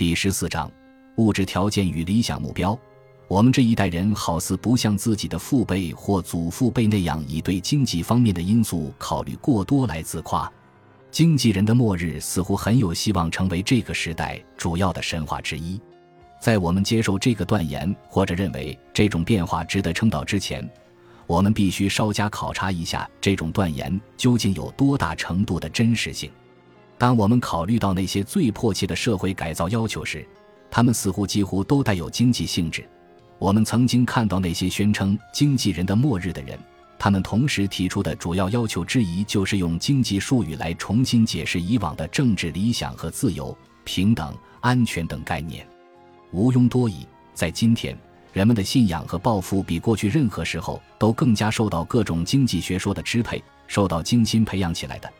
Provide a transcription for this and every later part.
第十四章，物质条件与理想目标。我们这一代人好似不像自己的父辈或祖父辈那样，以对经济方面的因素考虑过多来自夸。经济人的末日似乎很有希望成为这个时代主要的神话之一。在我们接受这个断言或者认为这种变化值得称道之前，我们必须稍加考察一下这种断言究竟有多大程度的真实性。当我们考虑到那些最迫切的社会改造要求时，他们似乎几乎都带有经济性质。我们曾经看到那些宣称“经济人的末日”的人，他们同时提出的主要要求之一就是用经济术语来重新解释以往的政治理想和自由、平等、安全等概念。毋庸多疑，在今天，人们的信仰和抱负比过去任何时候都更加受到各种经济学说的支配，受到精心培养起来的。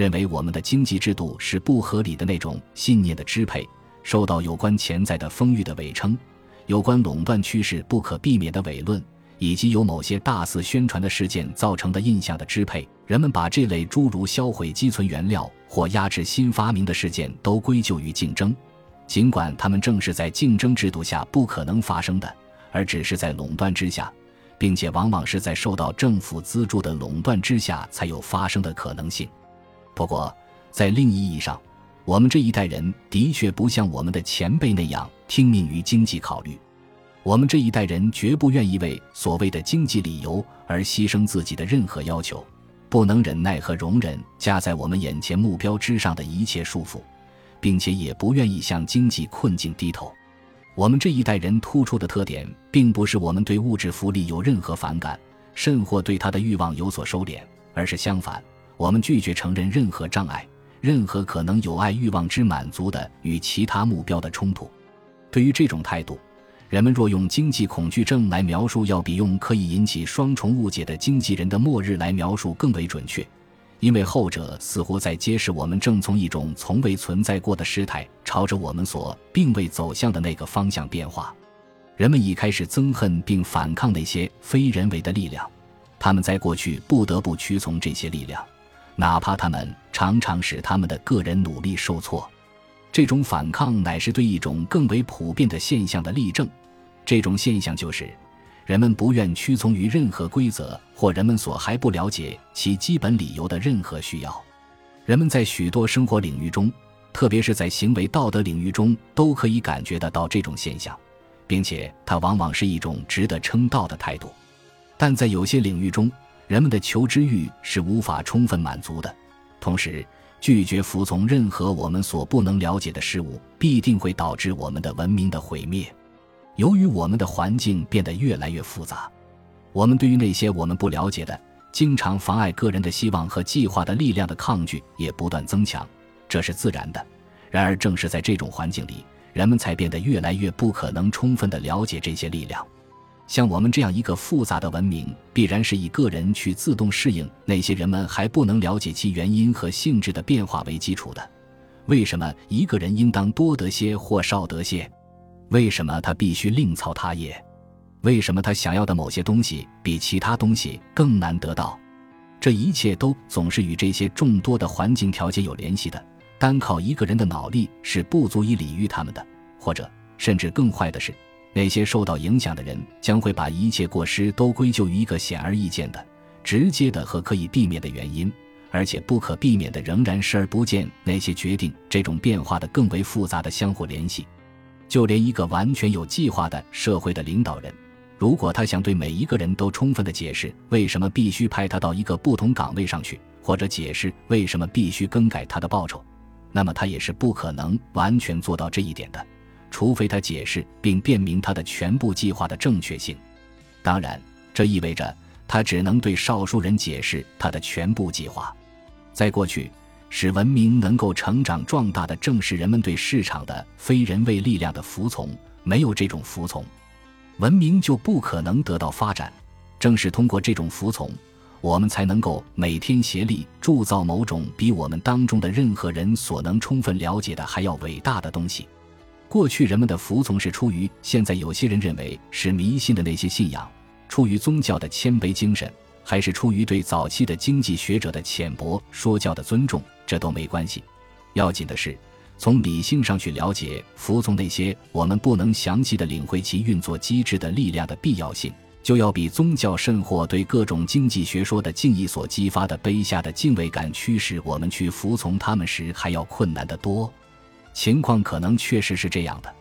认为我们的经济制度是不合理的那种信念的支配，受到有关潜在的风雨的伪称，有关垄断趋势不可避免的伪论，以及由某些大肆宣传的事件造成的印象的支配，人们把这类诸如销毁积存原料或压制新发明的事件都归咎于竞争，尽管他们正是在竞争制度下不可能发生的，而只是在垄断之下，并且往往是在受到政府资助的垄断之下才有发生的可能性。不过，在另一意义上，我们这一代人的确不像我们的前辈那样听命于经济考虑。我们这一代人绝不愿意为所谓的经济理由而牺牲自己的任何要求，不能忍耐和容忍加在我们眼前目标之上的一切束缚，并且也不愿意向经济困境低头。我们这一代人突出的特点，并不是我们对物质福利有任何反感，甚或对他的欲望有所收敛，而是相反。我们拒绝承认任何障碍，任何可能有碍欲望之满足的与其他目标的冲突。对于这种态度，人们若用经济恐惧症来描述，要比用可以引起双重误解的经纪人的末日来描述更为准确，因为后者似乎在揭示我们正从一种从未存在过的失态，朝着我们所并未走向的那个方向变化。人们已开始憎恨并反抗那些非人为的力量，他们在过去不得不屈从这些力量。哪怕他们常常使他们的个人努力受挫，这种反抗乃是对一种更为普遍的现象的例证。这种现象就是，人们不愿屈从于任何规则或人们所还不了解其基本理由的任何需要。人们在许多生活领域中，特别是在行为道德领域中，都可以感觉得到这种现象，并且它往往是一种值得称道的态度。但在有些领域中，人们的求知欲是无法充分满足的，同时拒绝服从任何我们所不能了解的事物，必定会导致我们的文明的毁灭。由于我们的环境变得越来越复杂，我们对于那些我们不了解的、经常妨碍个人的希望和计划的力量的抗拒也不断增强，这是自然的。然而，正是在这种环境里，人们才变得越来越不可能充分的了解这些力量。像我们这样一个复杂的文明，必然是以个人去自动适应那些人们还不能了解其原因和性质的变化为基础的。为什么一个人应当多得些或少得些？为什么他必须另操他业？为什么他想要的某些东西比其他东西更难得到？这一切都总是与这些众多的环境条件有联系的。单靠一个人的脑力是不足以理喻他们的，或者甚至更坏的是。那些受到影响的人将会把一切过失都归咎于一个显而易见的、直接的和可以避免的原因，而且不可避免的仍然视而不见那些决定这种变化的更为复杂的相互联系。就连一个完全有计划的社会的领导人，如果他想对每一个人都充分的解释为什么必须派他到一个不同岗位上去，或者解释为什么必须更改他的报酬，那么他也是不可能完全做到这一点的。除非他解释并辨明他的全部计划的正确性，当然，这意味着他只能对少数人解释他的全部计划。在过去，使文明能够成长壮大的正是人们对市场的非人为力量的服从。没有这种服从，文明就不可能得到发展。正是通过这种服从，我们才能够每天协力铸造某种比我们当中的任何人所能充分了解的还要伟大的东西。过去人们的服从是出于现在有些人认为是迷信的那些信仰，出于宗教的谦卑精神，还是出于对早期的经济学者的浅薄说教的尊重，这都没关系。要紧的是，从理性上去了解服从那些我们不能详细的领会其运作机制的力量的必要性，就要比宗教甚或对各种经济学说的敬意所激发的卑下的敬畏感驱使我们去服从他们时还要困难得多。情况可能确实是这样的，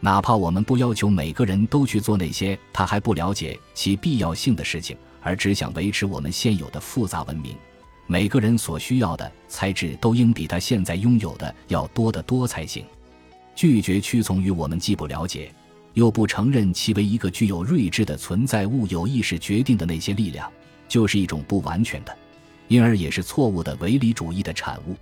哪怕我们不要求每个人都去做那些他还不了解其必要性的事情，而只想维持我们现有的复杂文明。每个人所需要的材质都应比他现在拥有的要多得多才行。拒绝屈从于我们既不了解，又不承认其为一个具有睿智的存在物有意识决定的那些力量，就是一种不完全的，因而也是错误的唯理主义的产物。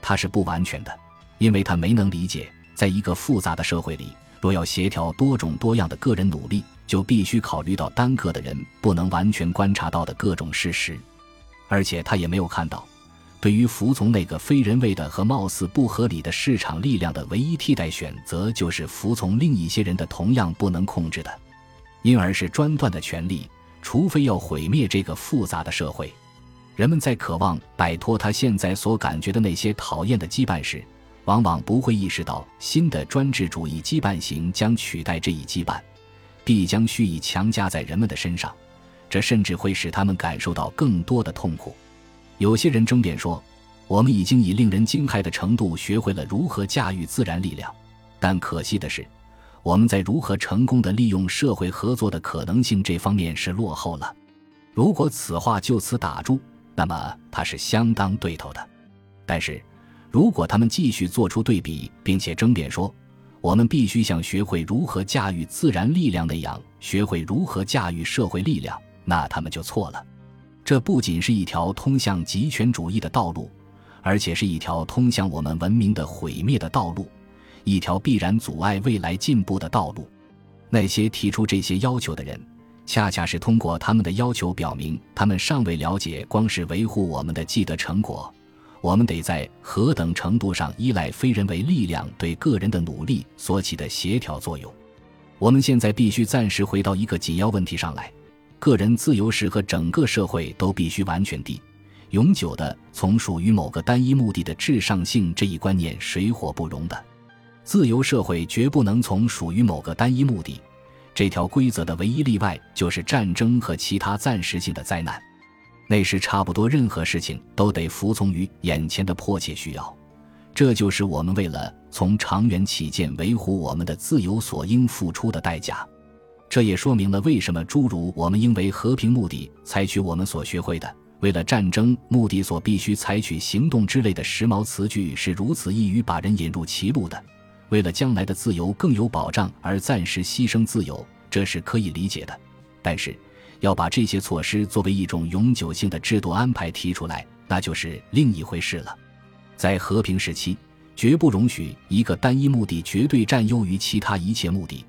它是不完全的，因为他没能理解，在一个复杂的社会里，若要协调多种多样的个人努力，就必须考虑到单个的人不能完全观察到的各种事实。而且他也没有看到，对于服从那个非人为的和貌似不合理的市场力量的唯一替代选择，就是服从另一些人的同样不能控制的，因而是专断的权利。除非要毁灭这个复杂的社会，人们在渴望摆脱他现在所感觉的那些讨厌的羁绊时，往往不会意识到新的专制主义羁绊型将取代这一羁绊，必将蓄意强加在人们的身上。这甚至会使他们感受到更多的痛苦。有些人争辩说，我们已经以令人惊骇的程度学会了如何驾驭自然力量，但可惜的是，我们在如何成功的利用社会合作的可能性这方面是落后了。如果此话就此打住，那么它是相当对头的。但是，如果他们继续做出对比，并且争辩说，我们必须像学会如何驾驭自然力量那样学会如何驾驭社会力量。那他们就错了，这不仅是一条通向极权主义的道路，而且是一条通向我们文明的毁灭的道路，一条必然阻碍未来进步的道路。那些提出这些要求的人，恰恰是通过他们的要求表明，他们尚未了解，光是维护我们的既得成果，我们得在何等程度上依赖非人为力量对个人的努力所起的协调作用。我们现在必须暂时回到一个紧要问题上来。个人自由是和整个社会都必须完全地、永久的从属于某个单一目的的至上性这一观念水火不容的。自由社会绝不能从属于某个单一目的这条规则的唯一例外就是战争和其他暂时性的灾难。那时差不多任何事情都得服从于眼前的迫切需要，这就是我们为了从长远起见维护我们的自由所应付出的代价。这也说明了为什么诸如“我们应为和平目的采取我们所学会的，为了战争目的所必须采取行动”之类的时髦词句是如此易于把人引入歧路的。为了将来的自由更有保障而暂时牺牲自由，这是可以理解的。但是，要把这些措施作为一种永久性的制度安排提出来，那就是另一回事了。在和平时期，绝不容许一个单一目的绝对占优于其他一切目的。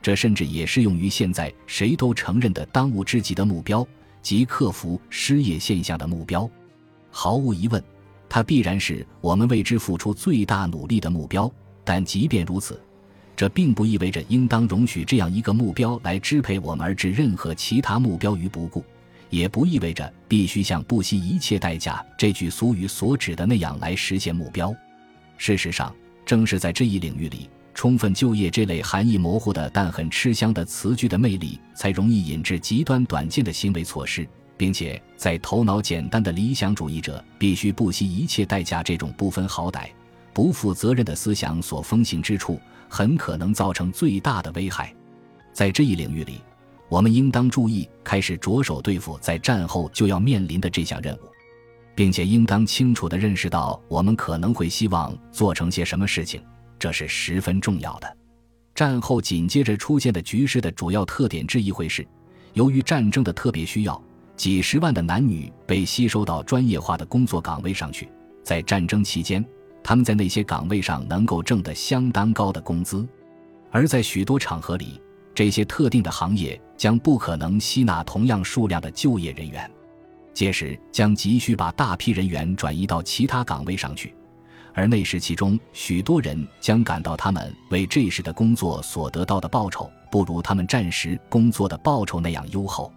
这甚至也适用于现在谁都承认的当务之急的目标，即克服失业现象的目标。毫无疑问，它必然是我们为之付出最大努力的目标。但即便如此，这并不意味着应当容许这样一个目标来支配我们而置任何其他目标于不顾，也不意味着必须像不惜一切代价这句俗语所指的那样来实现目标。事实上，正是在这一领域里。充分就业这类含义模糊的但很吃香的词句的魅力，才容易引致极端短见的行为措施，并且在头脑简单的理想主义者必须不惜一切代价这种不分好歹、不负责任的思想所风行之处，很可能造成最大的危害。在这一领域里，我们应当注意开始着手对付在战后就要面临的这项任务，并且应当清楚地认识到我们可能会希望做成些什么事情。这是十分重要的。战后紧接着出现的局势的主要特点之一会是，由于战争的特别需要，几十万的男女被吸收到专业化的工作岗位上去。在战争期间，他们在那些岗位上能够挣得相当高的工资，而在许多场合里，这些特定的行业将不可能吸纳同样数量的就业人员，届时将急需把大批人员转移到其他岗位上去。而那时其中许多人将感到，他们为这时的工作所得到的报酬，不如他们战时工作的报酬那样优厚。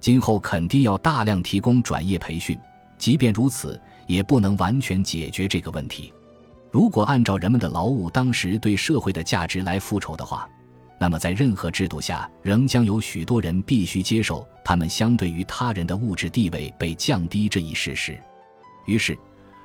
今后肯定要大量提供转业培训，即便如此，也不能完全解决这个问题。如果按照人们的劳务当时对社会的价值来复仇的话，那么在任何制度下，仍将有许多人必须接受他们相对于他人的物质地位被降低这一事实。于是，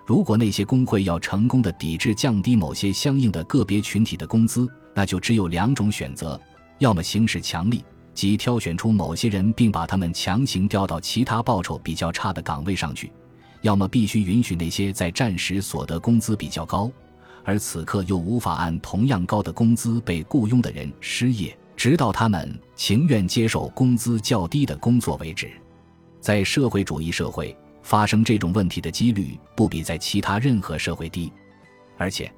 如果那些工会要成功的抵制降低某些相应的个别群体的工资，那就只有两种选择：要么行使强力，即挑选出某些人并把他们强行调到其他报酬比较差的岗位上去。要么必须允许那些在战时所得工资比较高，而此刻又无法按同样高的工资被雇佣的人失业，直到他们情愿接受工资较低的工作为止。在社会主义社会，发生这种问题的几率不比在其他任何社会低，而且。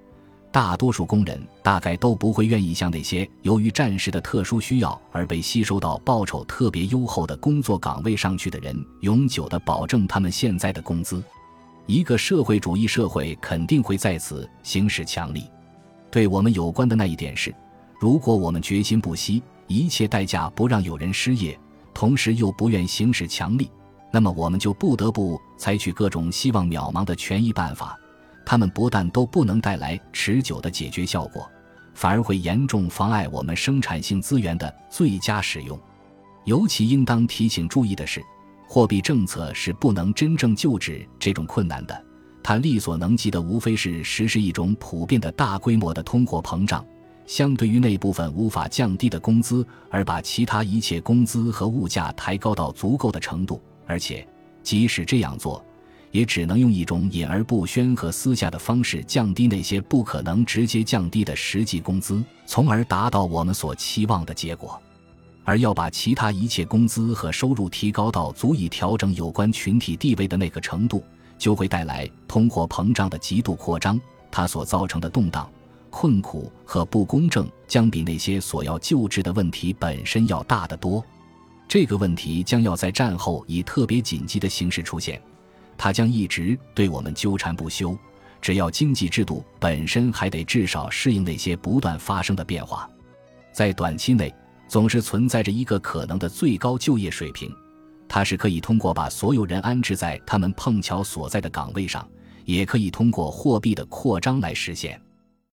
大多数工人大概都不会愿意向那些由于战时的特殊需要而被吸收到报酬特别优厚的工作岗位上去的人永久地保证他们现在的工资。一个社会主义社会肯定会在此行使强力。对我们有关的那一点是：如果我们决心不惜一切代价不让有人失业，同时又不愿行使强力，那么我们就不得不采取各种希望渺茫的权益办法。他们不但都不能带来持久的解决效果，反而会严重妨碍我们生产性资源的最佳使用。尤其应当提醒注意的是，货币政策是不能真正救治这种困难的。它力所能及的无非是实施一种普遍的大规模的通货膨胀，相对于那部分无法降低的工资，而把其他一切工资和物价抬高到足够的程度。而且，即使这样做，也只能用一种隐而不宣和私下的方式降低那些不可能直接降低的实际工资，从而达到我们所期望的结果。而要把其他一切工资和收入提高到足以调整有关群体地位的那个程度，就会带来通货膨胀的极度扩张。它所造成的动荡、困苦和不公正，将比那些所要救治的问题本身要大得多。这个问题将要在战后以特别紧急的形式出现。它将一直对我们纠缠不休，只要经济制度本身还得至少适应那些不断发生的变化。在短期内，总是存在着一个可能的最高就业水平，它是可以通过把所有人安置在他们碰巧所在的岗位上，也可以通过货币的扩张来实现，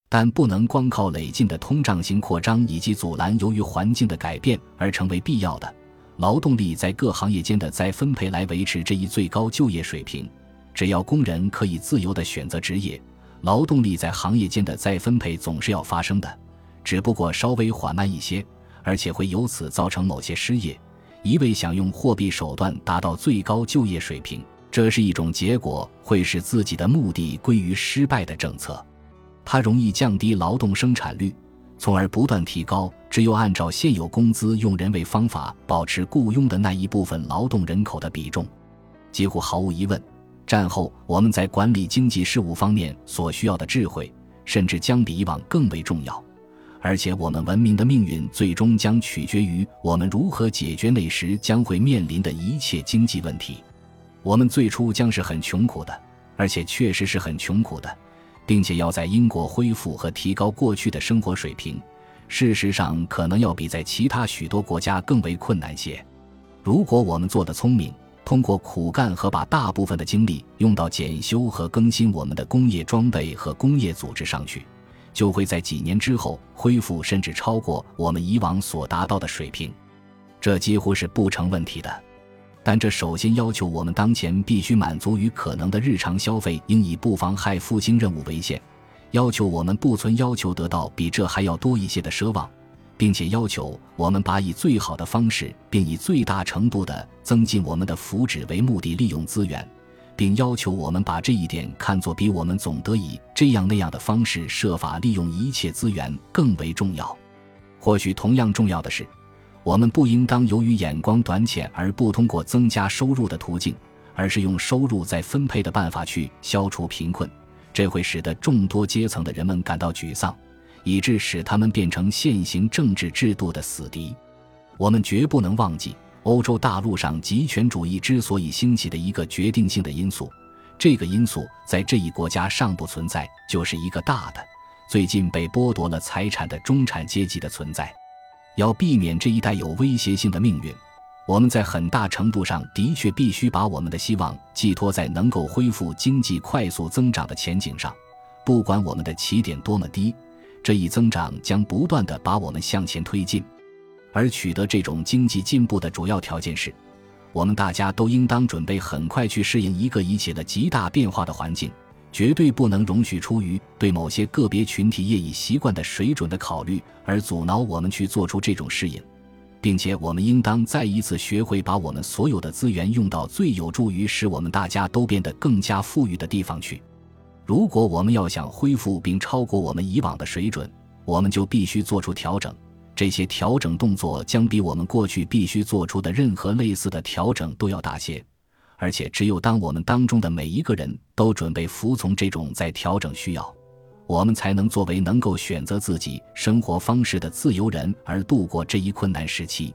但不能光靠累进的通胀型扩张以及阻拦由于环境的改变而成为必要的。劳动力在各行业间的再分配来维持这一最高就业水平。只要工人可以自由地选择职业，劳动力在行业间的再分配总是要发生的，只不过稍微缓慢一些，而且会由此造成某些失业。一味想用货币手段达到最高就业水平，这是一种结果会使自己的目的归于失败的政策。它容易降低劳动生产率。从而不断提高只有按照现有工资用人为方法保持雇佣的那一部分劳动人口的比重，几乎毫无疑问，战后我们在管理经济事务方面所需要的智慧，甚至将比以往更为重要。而且，我们文明的命运最终将取决于我们如何解决那时将会面临的一切经济问题。我们最初将是很穷苦的，而且确实是很穷苦的。并且要在英国恢复和提高过去的生活水平，事实上可能要比在其他许多国家更为困难些。如果我们做得聪明，通过苦干和把大部分的精力用到检修和更新我们的工业装备和工业组织上去，就会在几年之后恢复甚至超过我们以往所达到的水平。这几乎是不成问题的。但这首先要求我们当前必须满足于可能的日常消费，应以不妨害复兴任务为限；要求我们不存要求得到比这还要多一些的奢望，并且要求我们把以最好的方式，并以最大程度的增进我们的福祉为目的利用资源，并要求我们把这一点看作比我们总得以这样那样的方式设法利用一切资源更为重要。或许同样重要的是。我们不应当由于眼光短浅而不通过增加收入的途径，而是用收入再分配的办法去消除贫困。这会使得众多阶层的人们感到沮丧，以致使他们变成现行政治制度的死敌。我们绝不能忘记，欧洲大陆上极权主义之所以兴起的一个决定性的因素，这个因素在这一国家尚不存在，就是一个大的、最近被剥夺了财产的中产阶级的存在。要避免这一带有威胁性的命运，我们在很大程度上的确必须把我们的希望寄托在能够恢复经济快速增长的前景上，不管我们的起点多么低，这一增长将不断的把我们向前推进。而取得这种经济进步的主要条件是，我们大家都应当准备很快去适应一个引起了极大变化的环境，绝对不能容许出于对某些个别群体业已习惯的水准的考虑而阻挠我们去做出这种适应。并且，我们应当再一次学会把我们所有的资源用到最有助于使我们大家都变得更加富裕的地方去。如果我们要想恢复并超过我们以往的水准，我们就必须做出调整。这些调整动作将比我们过去必须做出的任何类似的调整都要大些。而且，只有当我们当中的每一个人都准备服从这种在调整需要。我们才能作为能够选择自己生活方式的自由人而度过这一困难时期。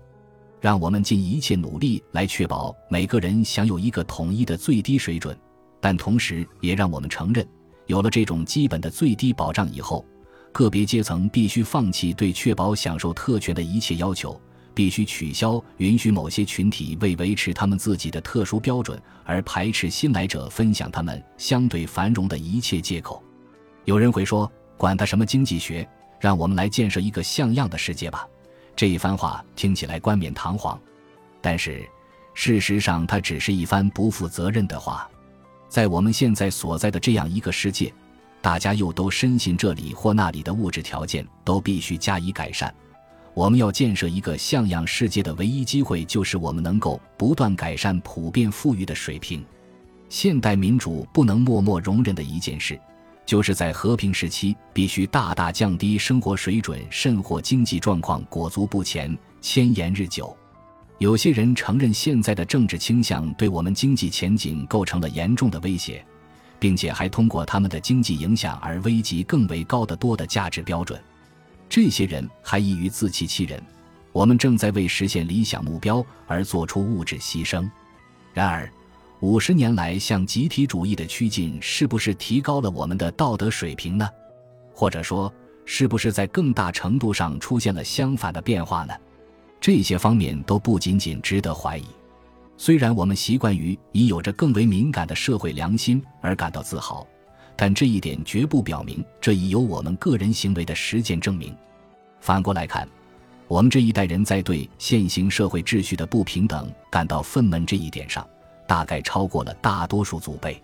让我们尽一切努力来确保每个人享有一个统一的最低水准，但同时也让我们承认，有了这种基本的最低保障以后，个别阶层必须放弃对确保享受特权的一切要求，必须取消允许某些群体为维持他们自己的特殊标准而排斥新来者分享他们相对繁荣的一切借口。有人会说：“管他什么经济学，让我们来建设一个像样的世界吧。”这一番话听起来冠冕堂皇，但是事实上，它只是一番不负责任的话。在我们现在所在的这样一个世界，大家又都深信这里或那里的物质条件都必须加以改善。我们要建设一个像样世界的唯一机会，就是我们能够不断改善普遍富裕的水平。现代民主不能默默容忍的一件事。就是在和平时期，必须大大降低生活水准，甚或经济状况裹足不前，千言日久。有些人承认现在的政治倾向对我们经济前景构成了严重的威胁，并且还通过他们的经济影响而危及更为高得多的价值标准。这些人还易于自欺欺人。我们正在为实现理想目标而做出物质牺牲，然而。五十年来向集体主义的趋近，是不是提高了我们的道德水平呢？或者说，是不是在更大程度上出现了相反的变化呢？这些方面都不仅仅值得怀疑。虽然我们习惯于以有着更为敏感的社会良心而感到自豪，但这一点绝不表明这已由我们个人行为的实践证明。反过来看，我们这一代人在对现行社会秩序的不平等感到愤懑这一点上。大概超过了大多数祖辈，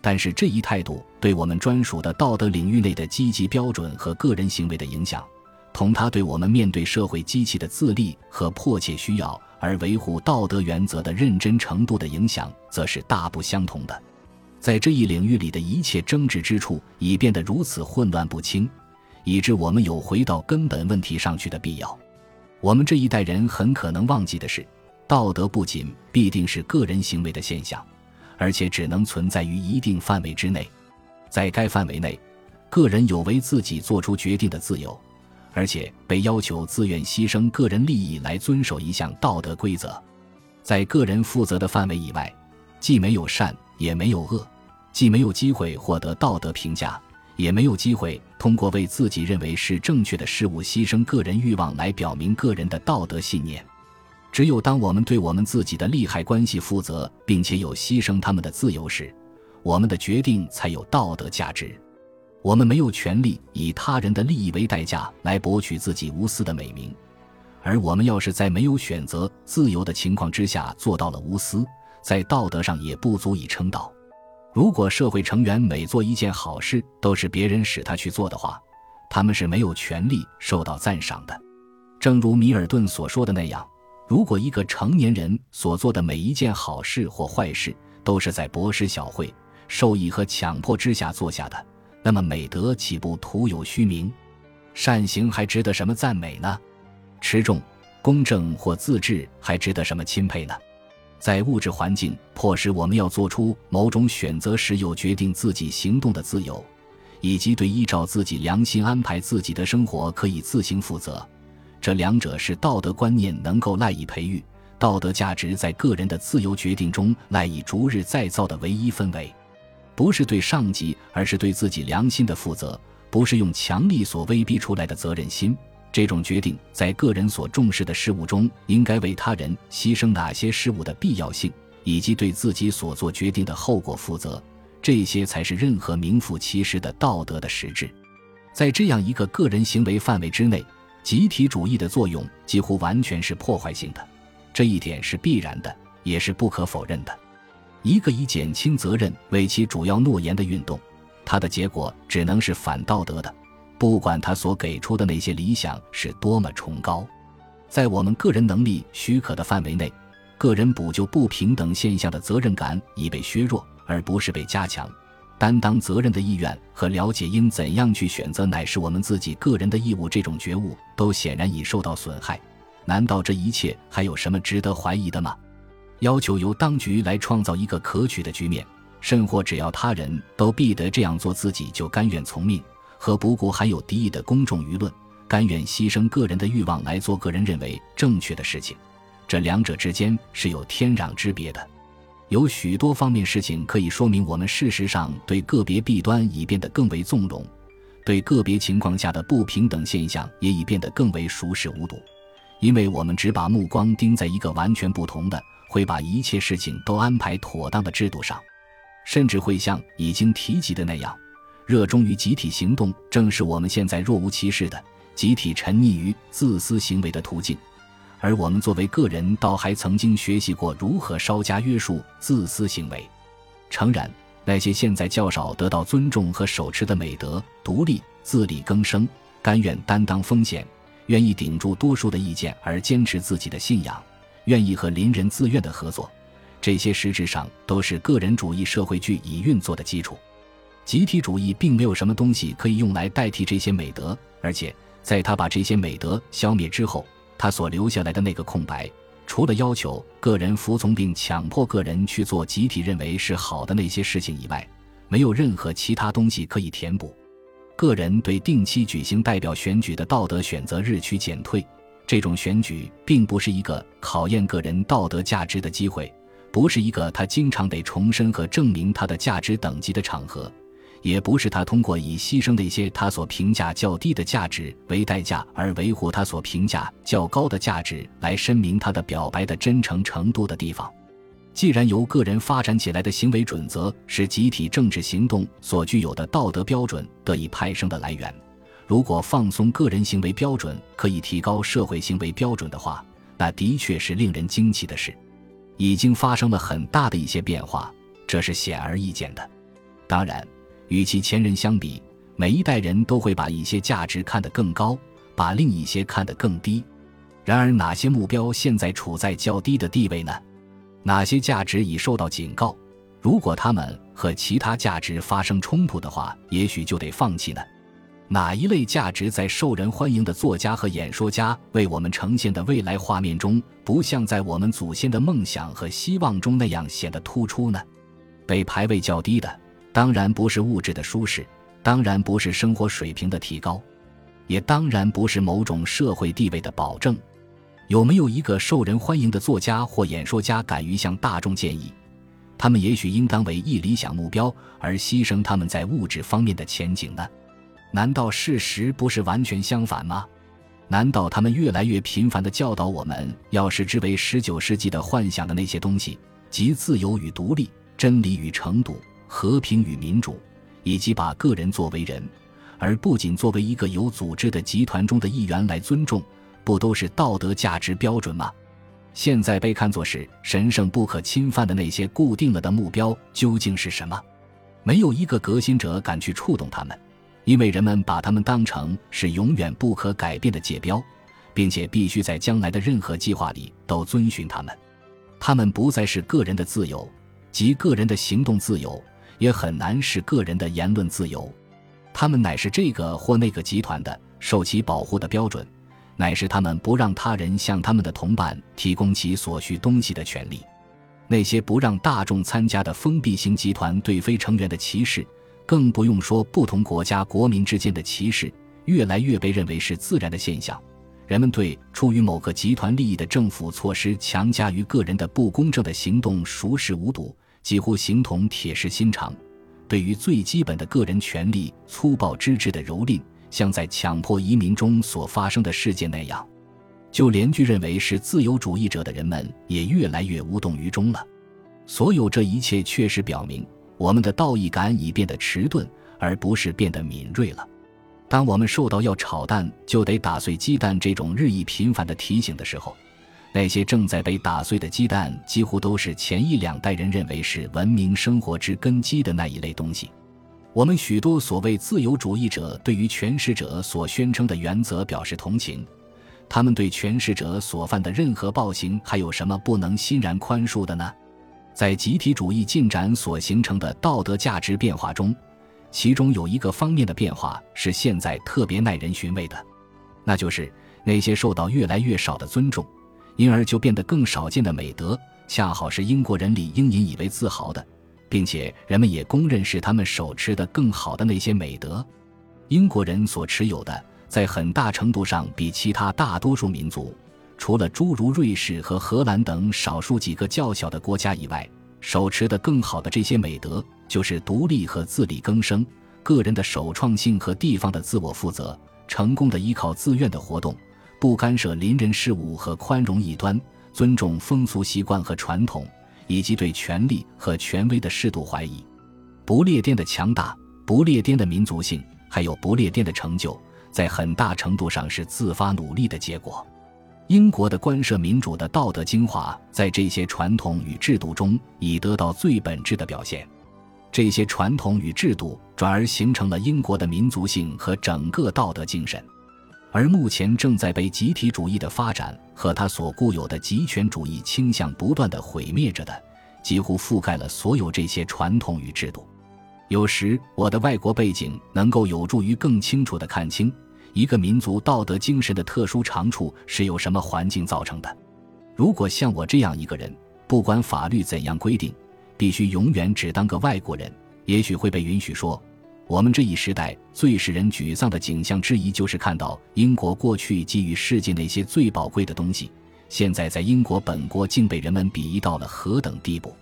但是这一态度对我们专属的道德领域内的积极标准和个人行为的影响，同他对我们面对社会机器的自立和迫切需要而维护道德原则的认真程度的影响，则是大不相同的。在这一领域里的一切争执之处已变得如此混乱不清，以致我们有回到根本问题上去的必要。我们这一代人很可能忘记的是。道德不仅必定是个人行为的现象，而且只能存在于一定范围之内。在该范围内，个人有为自己做出决定的自由，而且被要求自愿牺牲个人利益来遵守一项道德规则。在个人负责的范围以外，既没有善也没有恶，既没有机会获得道德评价，也没有机会通过为自己认为是正确的事物牺牲个人欲望来表明个人的道德信念。只有当我们对我们自己的利害关系负责，并且有牺牲他们的自由时，我们的决定才有道德价值。我们没有权利以他人的利益为代价来博取自己无私的美名，而我们要是在没有选择自由的情况之下做到了无私，在道德上也不足以称道。如果社会成员每做一件好事都是别人使他去做的话，他们是没有权利受到赞赏的。正如米尔顿所说的那样。如果一个成年人所做的每一件好事或坏事都是在博施小惠、受益和强迫之下做下的，那么美德岂不徒有虚名？善行还值得什么赞美呢？持重、公正或自治还值得什么钦佩呢？在物质环境迫使我们要做出某种选择时，有决定自己行动的自由，以及对依照自己良心安排自己的生活可以自行负责。这两者是道德观念能够赖以培育、道德价值在个人的自由决定中赖以逐日再造的唯一氛围，不是对上级，而是对自己良心的负责；不是用强力所威逼出来的责任心。这种决定在个人所重视的事物中，应该为他人牺牲哪些事物的必要性，以及对自己所做决定的后果负责。这些才是任何名副其实的道德的实质。在这样一个个人行为范围之内，集体主义的作用几乎完全是破坏性的，这一点是必然的，也是不可否认的。一个以减轻责任为其主要诺言的运动，它的结果只能是反道德的，不管他所给出的那些理想是多么崇高。在我们个人能力许可的范围内，个人补救不平等现象的责任感已被削弱，而不是被加强。担当责任的意愿和了解应怎样去选择乃是我们自己个人的义务，这种觉悟都显然已受到损害。难道这一切还有什么值得怀疑的吗？要求由当局来创造一个可取的局面，甚或只要他人都必得这样做，自己就甘愿从命，和不顾含有敌意的公众舆论，甘愿牺牲个人的欲望来做个人认为正确的事情，这两者之间是有天壤之别的。有许多方面事情可以说明，我们事实上对个别弊端已变得更为纵容，对个别情况下的不平等现象也已变得更为熟视无睹，因为我们只把目光盯在一个完全不同的、会把一切事情都安排妥当的制度上，甚至会像已经提及的那样，热衷于集体行动，正是我们现在若无其事的集体沉溺于自私行为的途径。而我们作为个人，倒还曾经学习过如何稍加约束自私行为。诚然，那些现在较少得到尊重和手持的美德——独立、自力更生、甘愿担当风险、愿意顶住多数的意见而坚持自己的信仰、愿意和邻人自愿的合作，这些实质上都是个人主义社会据以运作的基础。集体主义并没有什么东西可以用来代替这些美德，而且在他把这些美德消灭之后。他所留下来的那个空白，除了要求个人服从并强迫个人去做集体认为是好的那些事情以外，没有任何其他东西可以填补。个人对定期举行代表选举的道德选择日趋减退。这种选举并不是一个考验个人道德价值的机会，不是一个他经常得重申和证明他的价值等级的场合。也不是他通过以牺牲那些他所评价较低的价值为代价而维护他所评价较高的价值来声明他的表白的真诚程度的地方。既然由个人发展起来的行为准则是集体政治行动所具有的道德标准得以派生的来源，如果放松个人行为标准可以提高社会行为标准的话，那的确是令人惊奇的事。已经发生了很大的一些变化，这是显而易见的。当然。与其前人相比，每一代人都会把一些价值看得更高，把另一些看得更低。然而，哪些目标现在处在较低的地位呢？哪些价值已受到警告？如果他们和其他价值发生冲突的话，也许就得放弃呢？哪一类价值在受人欢迎的作家和演说家为我们呈现的未来画面中，不像在我们祖先的梦想和希望中那样显得突出呢？被排位较低的。当然不是物质的舒适，当然不是生活水平的提高，也当然不是某种社会地位的保证。有没有一个受人欢迎的作家或演说家敢于向大众建议，他们也许应当为一理想目标而牺牲他们在物质方面的前景呢？难道事实不是完全相反吗？难道他们越来越频繁地教导我们要视之为十九世纪的幻想的那些东西，即自由与独立、真理与程度？和平与民主，以及把个人作为人，而不仅作为一个有组织的集团中的一员来尊重，不都是道德价值标准吗？现在被看作是神圣不可侵犯的那些固定了的目标究竟是什么？没有一个革新者敢去触动他们，因为人们把他们当成是永远不可改变的界标，并且必须在将来的任何计划里都遵循他们。他们不再是个人的自由，即个人的行动自由。也很难是个人的言论自由，他们乃是这个或那个集团的受其保护的标准，乃是他们不让他人向他们的同伴提供其所需东西的权利。那些不让大众参加的封闭型集团对非成员的歧视，更不用说不同国家国民之间的歧视，越来越被认为是自然的现象。人们对出于某个集团利益的政府措施强加于个人的不公正的行动熟视无睹。几乎形同铁石心肠，对于最基本的个人权利粗暴之至的蹂躏，像在强迫移民中所发生的事件那样，就连据认为是自由主义者的人们也越来越无动于衷了。所有这一切确实表明，我们的道义感已变得迟钝，而不是变得敏锐了。当我们受到要炒蛋就得打碎鸡蛋这种日益频繁的提醒的时候，那些正在被打碎的鸡蛋几乎都是前一两代人认为是文明生活之根基的那一类东西。我们许多所谓自由主义者对于权势者所宣称的原则表示同情，他们对权势者所犯的任何暴行还有什么不能欣然宽恕的呢？在集体主义进展所形成的道德价值变化中，其中有一个方面的变化是现在特别耐人寻味的，那就是那些受到越来越少的尊重，因而就变得更少见的美德，恰好是英国人理应引以为自豪的。并且人们也公认是他们手持的更好的那些美德，英国人所持有的，在很大程度上比其他大多数民族，除了诸如瑞士和荷兰等少数几个较小的国家以外，手持的更好的这些美德，就是独立和自力更生、个人的首创性和地方的自我负责、成功的依靠自愿的活动、不干涉邻人事务和宽容异端、尊重风俗习惯和传统。以及对权力和权威的适度怀疑，不列颠的强大、不列颠的民族性，还有不列颠的成就，在很大程度上是自发努力的结果。英国的官设民主的道德精华，在这些传统与制度中已得到最本质的表现。这些传统与制度转而形成了英国的民族性和整个道德精神。而目前正在被集体主义的发展和他所固有的极权主义倾向不断的毁灭着的，几乎覆盖了所有这些传统与制度。有时，我的外国背景能够有助于更清楚地看清一个民族道德精神的特殊长处是由什么环境造成的。如果像我这样一个人，不管法律怎样规定，必须永远只当个外国人，也许会被允许说。我们这一时代最使人沮丧的景象之一，就是看到英国过去给予世界那些最宝贵的东西，现在在英国本国竟被人们鄙夷到了何等地步。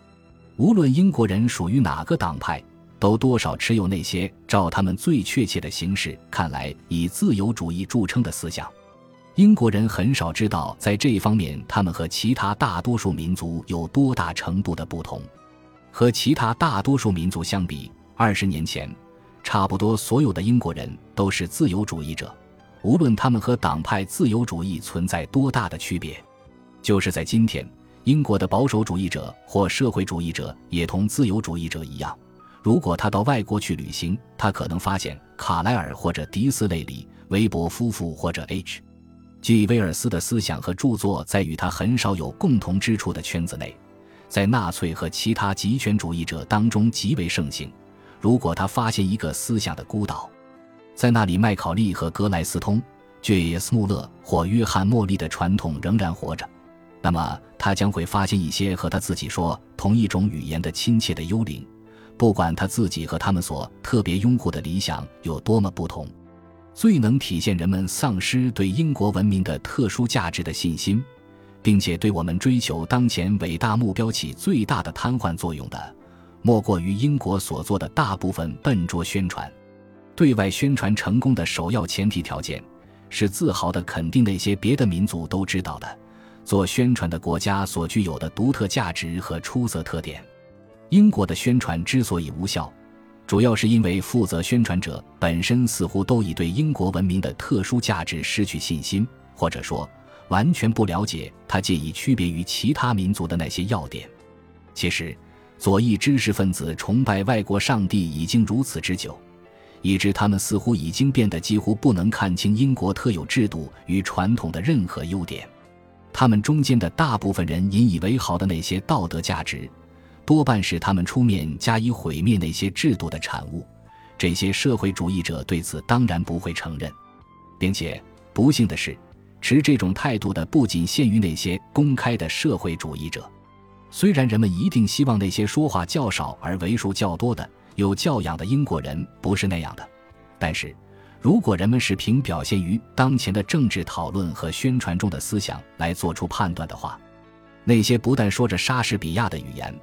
无论英国人属于哪个党派，都多少持有那些照他们最确切的形式看来以自由主义著称的思想。英国人很少知道，在这一方面，他们和其他大多数民族有多大程度的不同。和其他大多数民族相比，二十年前。差不多所有的英国人都是自由主义者，无论他们和党派自由主义存在多大的区别。就是在今天，英国的保守主义者或社会主义者也同自由主义者一样。如果他到外国去旅行，他可能发现卡莱尔或者迪斯雷里、韦伯夫妇或者 H.G. 威尔斯的思想和著作在与他很少有共同之处的圈子内，在纳粹和其他极权主义者当中极为盛行。如果他发现一个思想的孤岛，在那里，麦考利和格莱斯通、爵斯穆勒或约翰莫利的传统仍然活着，那么他将会发现一些和他自己说同一种语言的亲切的幽灵，不管他自己和他们所特别拥护的理想有多么不同。最能体现人们丧失对英国文明的特殊价值的信心，并且对我们追求当前伟大目标起最大的瘫痪作用的。莫过于英国所做的大部分笨拙宣传。对外宣传成功的首要前提条件，是自豪地肯定那些别的民族都知道的做宣传的国家所具有的独特价值和出色特点。英国的宣传之所以无效，主要是因为负责宣传者本身似乎都已对英国文明的特殊价值失去信心，或者说完全不了解它借以区别于其他民族的那些要点。其实。左翼知识分子崇拜外国上帝已经如此之久，以致他们似乎已经变得几乎不能看清英国特有制度与传统的任何优点。他们中间的大部分人引以为豪的那些道德价值，多半是他们出面加以毁灭那些制度的产物。这些社会主义者对此当然不会承认，并且不幸的是，持这种态度的不仅限于那些公开的社会主义者。虽然人们一定希望那些说话较少而为数较多的有教养的英国人不是那样的，但是，如果人们是凭表现于当前的政治讨论和宣传中的思想来做出判断的话，那些不但说着莎士比亚的语言，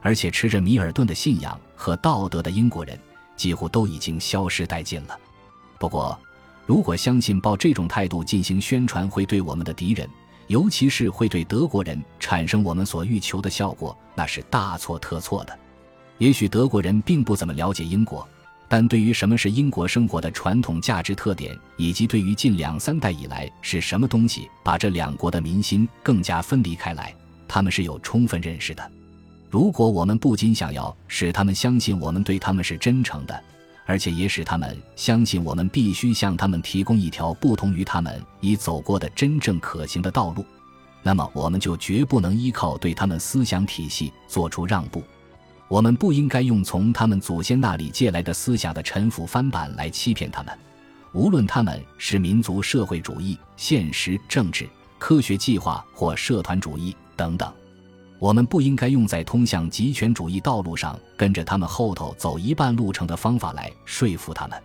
而且持着米尔顿的信仰和道德的英国人，几乎都已经消失殆尽了。不过，如果相信抱这种态度进行宣传会对我们的敌人，尤其是会对德国人产生我们所欲求的效果，那是大错特错的。也许德国人并不怎么了解英国，但对于什么是英国生活的传统价值特点，以及对于近两三代以来是什么东西把这两国的民心更加分离开来，他们是有充分认识的。如果我们不仅想要使他们相信我们对他们是真诚的，而且也使他们相信我们必须向他们提供一条不同于他们已走过的真正可行的道路，那么我们就绝不能依靠对他们思想体系做出让步。我们不应该用从他们祖先那里借来的思想的陈腐翻版来欺骗他们，无论他们是民族社会主义、现实政治、科学计划或社团主义等等。我们不应该用在通向极权主义道路上跟着他们后头走一半路程的方法来说服他们。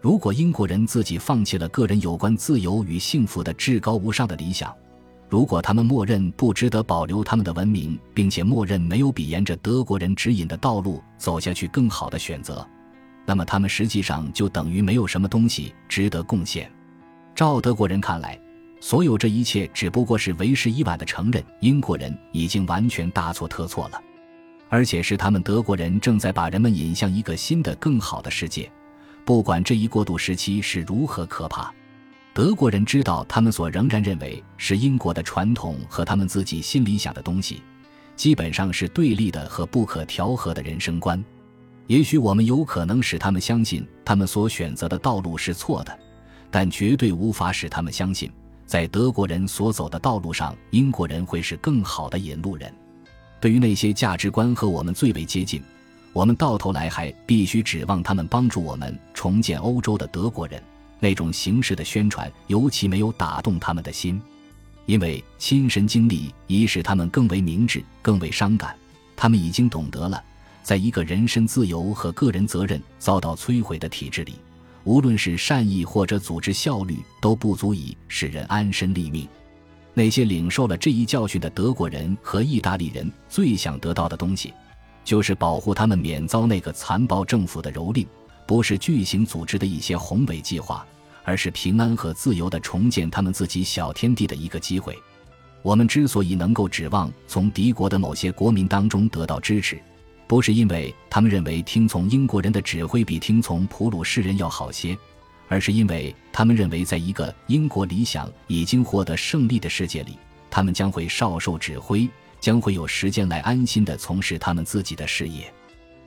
如果英国人自己放弃了个人有关自由与幸福的至高无上的理想，如果他们默认不值得保留他们的文明，并且默认没有比沿着德国人指引的道路走下去更好的选择，那么他们实际上就等于没有什么东西值得贡献。照德国人看来。所有这一切只不过是为时已晚的承认，英国人已经完全大错特错了，而且是他们德国人正在把人们引向一个新的、更好的世界。不管这一过渡时期是如何可怕，德国人知道他们所仍然认为是英国的传统和他们自己心里想的东西，基本上是对立的和不可调和的人生观。也许我们有可能使他们相信他们所选择的道路是错的，但绝对无法使他们相信。在德国人所走的道路上，英国人会是更好的引路人。对于那些价值观和我们最为接近，我们到头来还必须指望他们帮助我们重建欧洲的德国人。那种形式的宣传尤其没有打动他们的心，因为亲身经历已使他们更为明智、更为伤感。他们已经懂得了，在一个人身自由和个人责任遭到摧毁的体制里。无论是善意或者组织效率，都不足以使人安身立命。那些领受了这一教训的德国人和意大利人最想得到的东西，就是保护他们免遭那个残暴政府的蹂躏，不是巨型组织的一些宏伟计划，而是平安和自由的重建他们自己小天地的一个机会。我们之所以能够指望从敌国的某些国民当中得到支持，不是因为他们认为听从英国人的指挥比听从普鲁士人要好些，而是因为他们认为，在一个英国理想已经获得胜利的世界里，他们将会少受指挥，将会有时间来安心地从事他们自己的事业。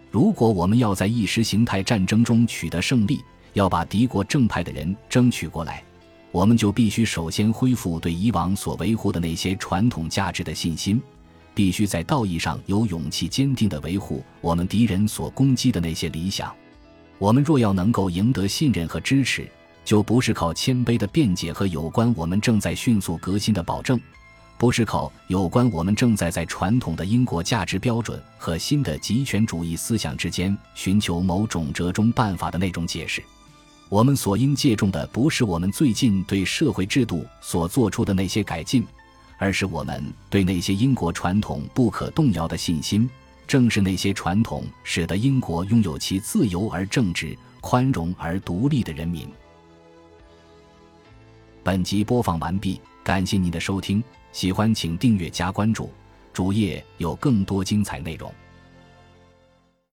如果我们要在意识形态战争中取得胜利，要把敌国正派的人争取过来，我们就必须首先恢复对以往所维护的那些传统价值的信心。必须在道义上有勇气，坚定地维护我们敌人所攻击的那些理想。我们若要能够赢得信任和支持，就不是靠谦卑的辩解和有关我们正在迅速革新的保证，不是靠有关我们正在在传统的英国价值标准和新的极权主义思想之间寻求某种折中办法的那种解释。我们所应借重的，不是我们最近对社会制度所做出的那些改进。而是我们对那些英国传统不可动摇的信心，正是那些传统使得英国拥有其自由而正直、宽容而独立的人民。本集播放完毕，感谢您的收听，喜欢请订阅加关注，主页有更多精彩内容。